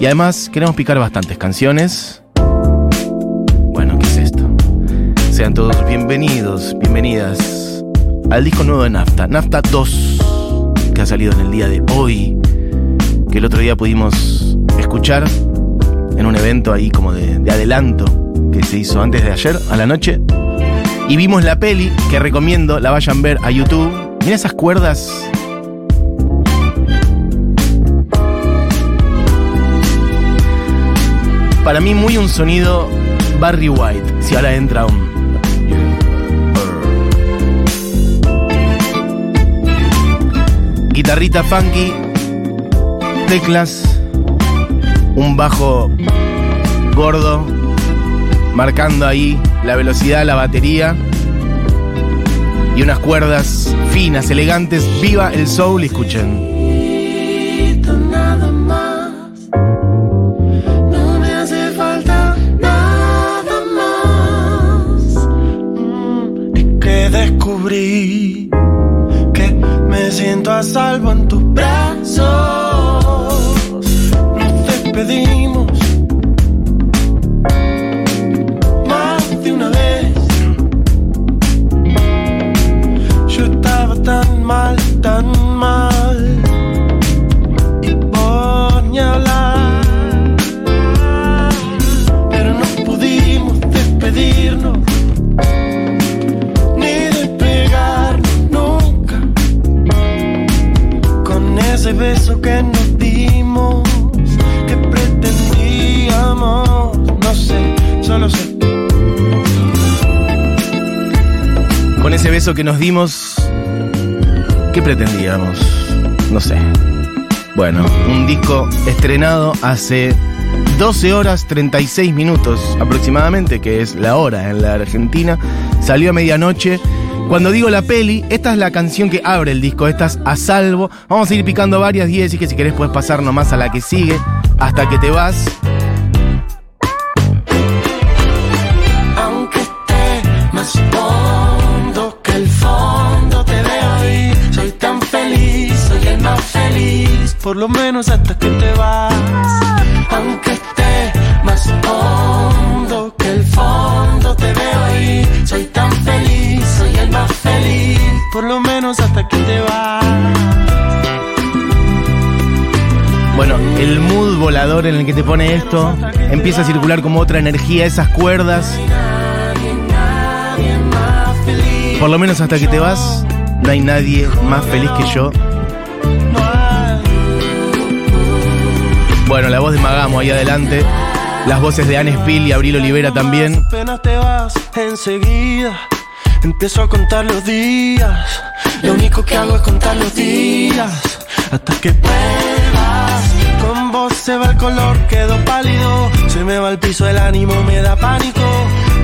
Y además queremos picar bastantes canciones. Bueno, ¿qué es esto? Sean todos bienvenidos, bienvenidas al disco nuevo de Nafta, Nafta 2, que ha salido en el día de hoy, que el otro día pudimos escuchar en un evento ahí como de, de adelanto que se hizo antes de ayer a la noche. Y vimos la peli, que recomiendo, la vayan a ver a YouTube. Mira esas cuerdas para mí muy un sonido Barry White. Si ahora entra un. Guitarrita funky, teclas, un bajo gordo, marcando ahí la velocidad, la batería y unas cuerdas finas, elegantes. Viva el soul, escuchen. Salvo en tus brazos. Con ese beso que nos dimos, ¿qué pretendíamos? No sé. Bueno, un disco estrenado hace 12 horas 36 minutos aproximadamente, que es la hora en la Argentina. Salió a medianoche. Cuando digo la peli, esta es la canción que abre el disco, estás a salvo. Vamos a ir picando varias 10 y que si querés puedes pasar nomás a la que sigue hasta que te vas. Feliz. Por lo menos hasta que te vas. Aunque esté más hondo que el fondo, te veo ahí. Soy tan feliz, soy el más feliz. Por lo menos hasta que te vas. Bueno, el mood volador en el que te pone esto empieza a circular como otra energía, esas cuerdas. Por lo menos hasta que te vas, no hay nadie más feliz que yo. Bueno, la voz de Magamo ahí adelante. Las voces de Anne Spill y Abril Olivera también. Apenas te vas enseguida. Empiezo a contar los días. Lo único que hago es contar los días. Hasta que vuelvas. Con vos se va el color, quedo pálido. Se me va el piso, el ánimo me da pánico.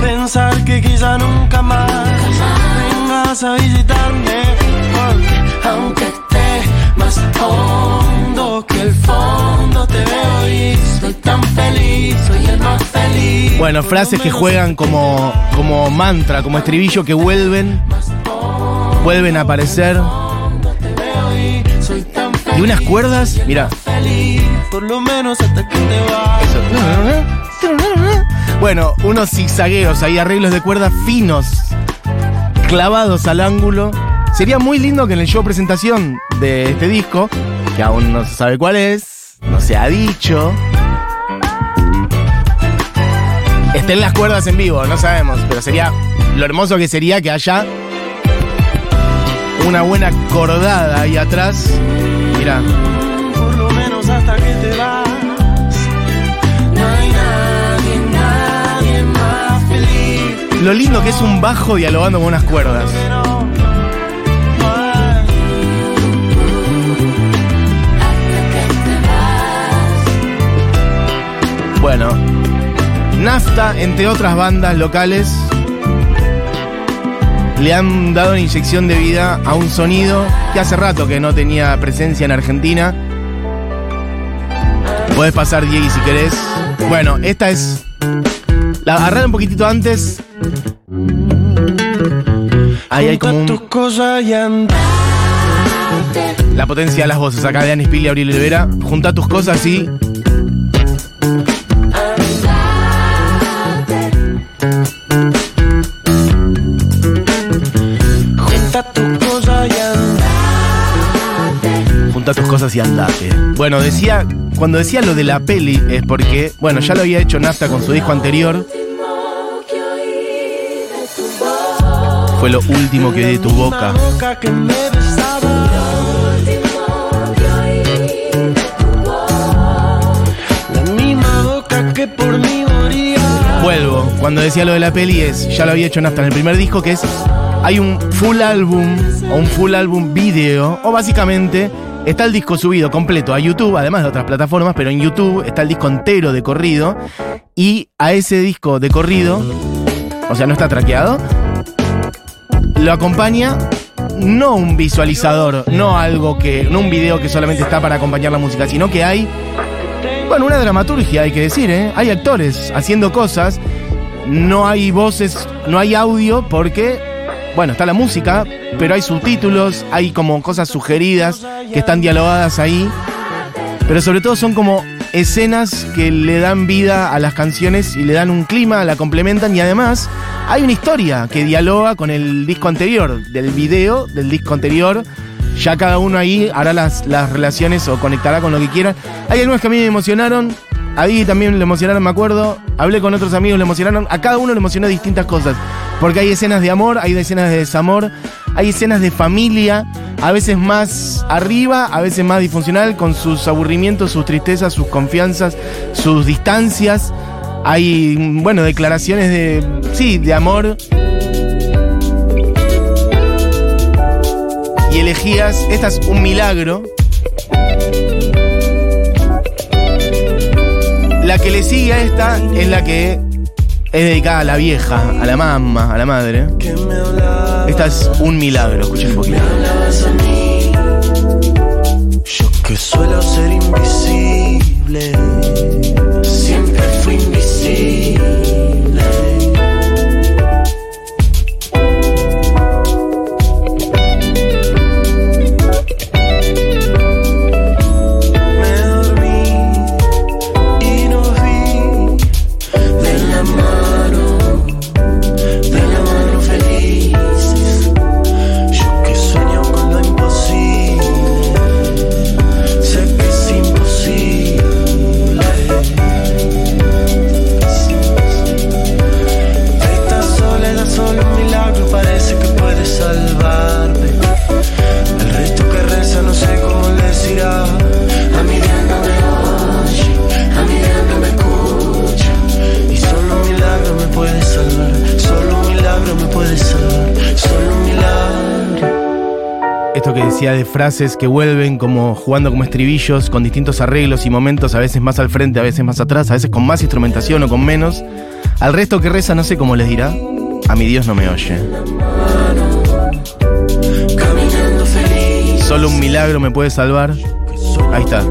Pensar que quizá nunca más vengas a visitarme. Porque aunque más hondo que el fondo, te veo y soy tan feliz. Soy el más feliz. Bueno, frases que juegan como, como mantra, como estribillo que vuelven, vuelven a aparecer. Y unas cuerdas, mira. feliz, por lo menos hasta que te vas. Bueno, unos zigzagueos ahí, arreglos de cuerdas finos, clavados al ángulo. Sería muy lindo que en el show presentación de este disco, que aún no se sabe cuál es, no se ha dicho, estén las cuerdas en vivo, no sabemos, pero sería lo hermoso que sería que haya una buena cordada ahí atrás. Mira, Por lo menos hasta que te vas. No hay nadie, nadie más feliz. lo lindo que es un bajo dialogando con unas cuerdas. Nafta, entre otras bandas locales, le han dado una inyección de vida a un sonido que hace rato que no tenía presencia en Argentina. Puedes pasar, Diego, si querés. Bueno, esta es. La agarrar un poquitito antes. Ahí hay como un. La potencia de las voces acá de Anis Pili y Abril Rivera. Junta tus cosas y. Junta tus cosas y andate. Junta tus cosas y andate. Bueno, decía. Cuando decía lo de la peli es porque, bueno, ya lo había hecho Nafta con su disco anterior. Fue lo último que oí de tu boca. Cuando decía lo de la peli es, ya lo había hecho Nafta en el primer disco, que es, hay un full álbum o un full álbum video, o básicamente está el disco subido completo a YouTube, además de otras plataformas, pero en YouTube está el disco entero de corrido, y a ese disco de corrido, o sea, no está traqueado, lo acompaña no un visualizador, no algo que, no un video que solamente está para acompañar la música, sino que hay bueno, una dramaturgia, hay que decir, ¿eh? Hay actores haciendo cosas, no hay voces, no hay audio porque, bueno, está la música, pero hay subtítulos, hay como cosas sugeridas que están dialogadas ahí, pero sobre todo son como escenas que le dan vida a las canciones y le dan un clima, la complementan y además hay una historia que dialoga con el disco anterior, del video del disco anterior. Ya cada uno ahí hará las, las relaciones o conectará con lo que quiera. Hay algunas que a mí me emocionaron. A Didi también le emocionaron, me acuerdo. Hablé con otros amigos, le emocionaron. A cada uno le emocionó distintas cosas. Porque hay escenas de amor, hay escenas de desamor, hay escenas de familia, a veces más arriba, a veces más disfuncional, con sus aburrimientos, sus tristezas, sus confianzas, sus distancias. Hay, bueno, declaraciones de, sí, de amor. Y elegías, esta es un milagro. La que le sigue a esta es la que es dedicada a la vieja, a la mamá, a la madre. Esta es un milagro, escuchen un poquito. De frases que vuelven como jugando como estribillos con distintos arreglos y momentos, a veces más al frente, a veces más atrás, a veces con más instrumentación o con menos. Al resto que reza no sé cómo les dirá. A mi Dios no me oye. Solo un milagro me puede salvar. Ahí está.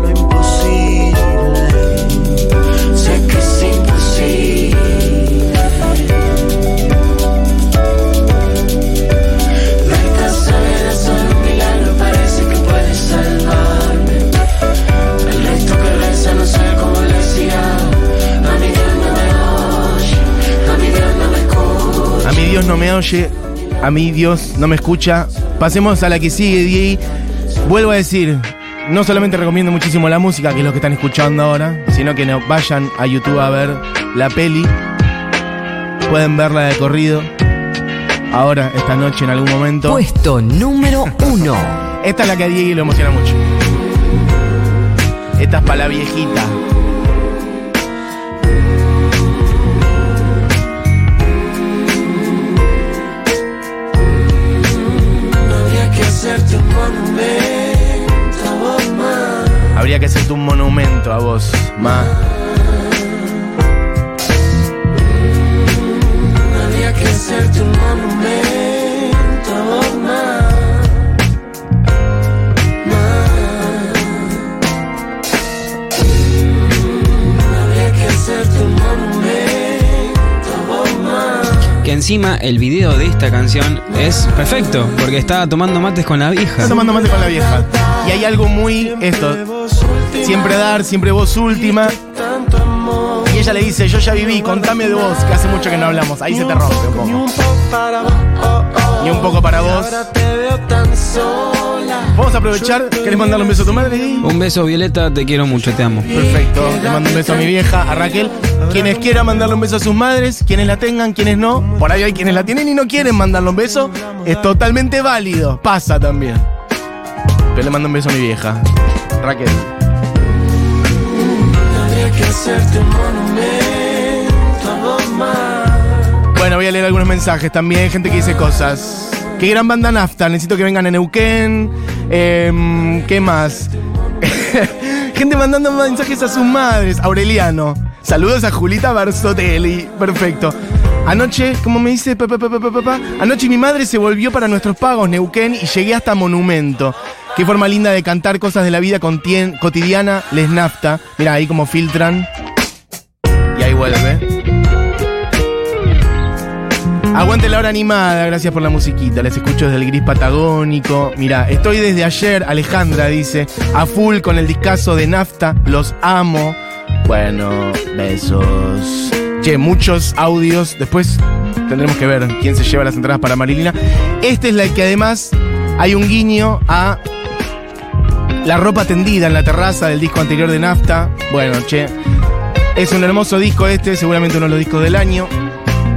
Oye, a mi Dios no me escucha. Pasemos a la que sigue, Di. Vuelvo a decir, no solamente recomiendo muchísimo la música, que es lo que están escuchando ahora, sino que no, vayan a YouTube a ver la peli. Pueden verla de corrido. Ahora, esta noche, en algún momento. Puesto número uno. Esta es la que a Diego le emociona mucho. Esta es para la viejita. Habría que hacerte un monumento a vos, ma. Que vos encima el video de esta canción es perfecto, porque estaba tomando mates con la vieja. Está tomando mate con la vieja. Y hay algo muy esto. Siempre dar, siempre voz última. Y ella le dice, yo ya viví, contame de vos, que hace mucho que no hablamos. Ahí se te rompe un poco. Ni un poco para vos. Ahora te veo tan sola. Vamos a aprovechar. ¿Querés mandarle un beso a tu madre? Un beso, Violeta, te quiero mucho, te amo. Perfecto. Le mando un beso a mi vieja, a Raquel. Quienes quieran mandarle un beso a sus madres, quienes la tengan, quienes no. Por ahí hay quienes la tienen y no quieren mandarle un beso. Es totalmente válido. Pasa también. Pero le mando un beso a mi vieja. Raquel. Habría que hacerte un monumento voy a leer algunos mensajes también, gente que dice cosas. Qué gran banda nafta, necesito que vengan a Neuquén. Em, ¿Qué más? gente mandando mensajes a sus madres. Aureliano. Saludos a Julita Barsotelli. Perfecto. Anoche, como me dice anoche mi madre se volvió para nuestros pagos Neuquén y llegué hasta Monumento. Qué forma linda de cantar cosas de la vida cotidiana, les nafta. Mira ahí como filtran. Aguante la hora animada, gracias por la musiquita. Les escucho desde el gris patagónico. Mira, estoy desde ayer, Alejandra dice, a full con el discazo de nafta, los amo. Bueno, besos. Che, muchos audios. Después tendremos que ver quién se lleva las entradas para Marilina. Esta es la que además hay un guiño a la ropa tendida en la terraza del disco anterior de nafta. Bueno, che. Es un hermoso disco este, seguramente uno de los discos del año.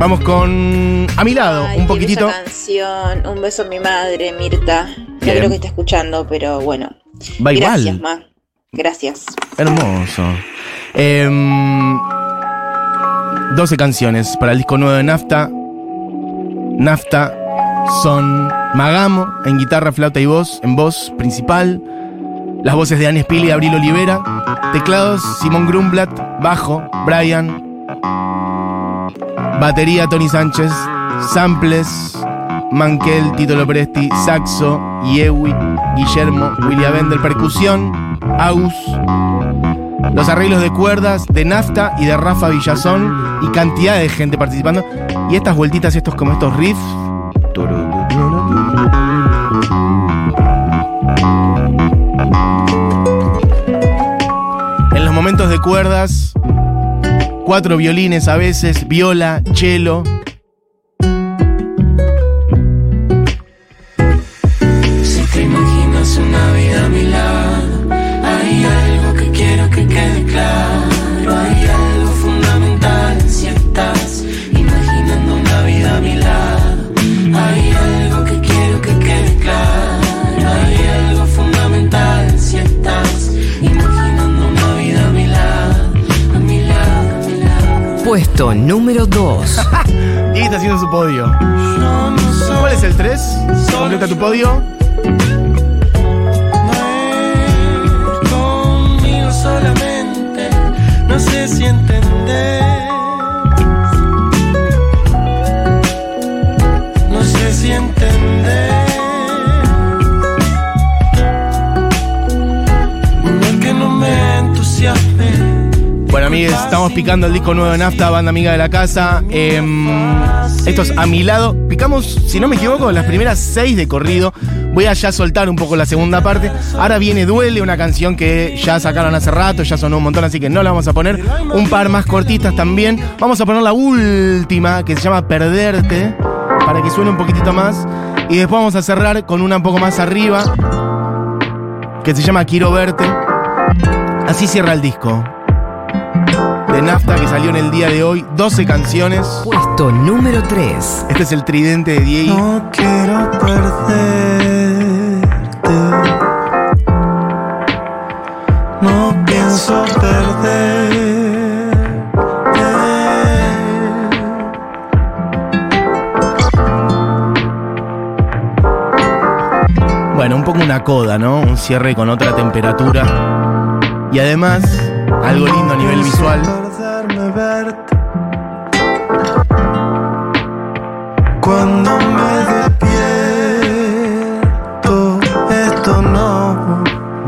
Vamos con a mi lado, Ay, un poquito. bella canción. Un beso a mi madre, Mirta. No creo que esté escuchando, pero bueno. Va Gracias, igual. ma. Gracias. Hermoso. Em, 12 canciones para el disco nuevo de Nafta. Nafta son Magamo en guitarra, flauta y voz, en voz principal. Las voces de Anne Spilli y Abril Olivera. Teclados, Simón Grumblat. Bajo, Brian. Batería, Tony Sánchez. Samples, Mankel, Tito Lopresti. Saxo, Yewi, Guillermo, William Bender. Percusión, Agus. Los arreglos de cuerdas de Nafta y de Rafa Villazón y cantidad de gente participando. Y estas vueltitas, estos como estos riffs. En los momentos de cuerdas, cuatro violines a veces, viola, cello. Puesto número 2. Y está haciendo su podio. ¿Cuál es el 3? Completa tu podio. No es conmigo solamente, no sé si entender. Bueno, amigues, estamos picando el disco nuevo de Nafta, banda amiga de la casa. Em, esto es a mi lado. Picamos, si no me equivoco, las primeras seis de corrido. Voy a ya soltar un poco la segunda parte. Ahora viene Duele, una canción que ya sacaron hace rato, ya sonó un montón, así que no la vamos a poner. Un par más cortitas también. Vamos a poner la última, que se llama Perderte, para que suene un poquitito más. Y después vamos a cerrar con una un poco más arriba, que se llama Quiero Verte. Así cierra el disco de Nafta que salió en el día de hoy. 12 canciones. Puesto número 3. Este es el tridente de Diego. No quiero perderte. No pienso perder. Bueno, un poco una coda, ¿no? Un cierre con otra temperatura. Y además, algo lindo a nivel visual.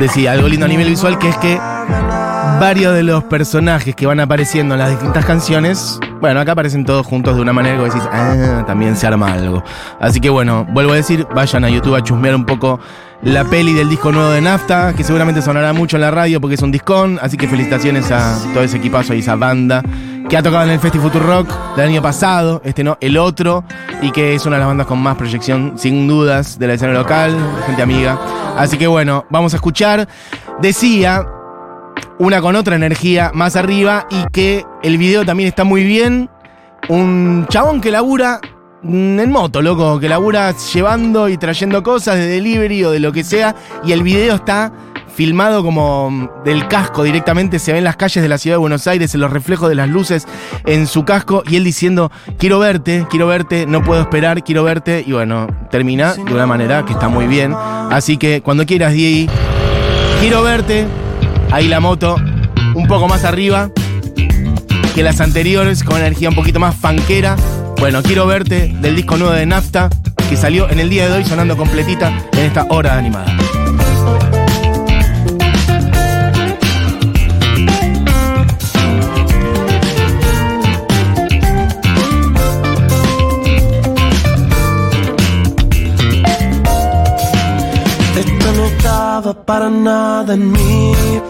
Decía, algo lindo a nivel visual que es que varios de los personajes que van apareciendo en las distintas canciones Bueno, acá aparecen todos juntos de una manera que decís, ah, también se arma algo. Así que bueno, vuelvo a decir, vayan a YouTube a chusmear un poco la peli del disco nuevo de Nafta, que seguramente sonará mucho en la radio porque es un discón. Así que felicitaciones a todo ese equipazo y esa banda que ha tocado en el Festi Future Rock del año pasado, este no, el otro, y que es una de las bandas con más proyección, sin dudas, de la escena local, gente amiga. Así que bueno, vamos a escuchar. Decía una con otra energía más arriba y que el video también está muy bien. Un chabón que labura en moto, loco, que labura llevando y trayendo cosas de delivery o de lo que sea y el video está filmado como mm, del casco directamente, se ven las calles de la ciudad de Buenos Aires, en los reflejos de las luces en su casco y él diciendo, quiero verte, quiero verte, no puedo esperar, quiero verte y bueno, termina de una manera que está muy bien. Así que cuando quieras, Diego, quiero verte, ahí la moto un poco más arriba que las anteriores, con energía un poquito más fanquera. Bueno, quiero verte del disco nuevo de Nafta, que salió en el día de hoy sonando completita en esta hora animada. Esto no estaba para nada en mis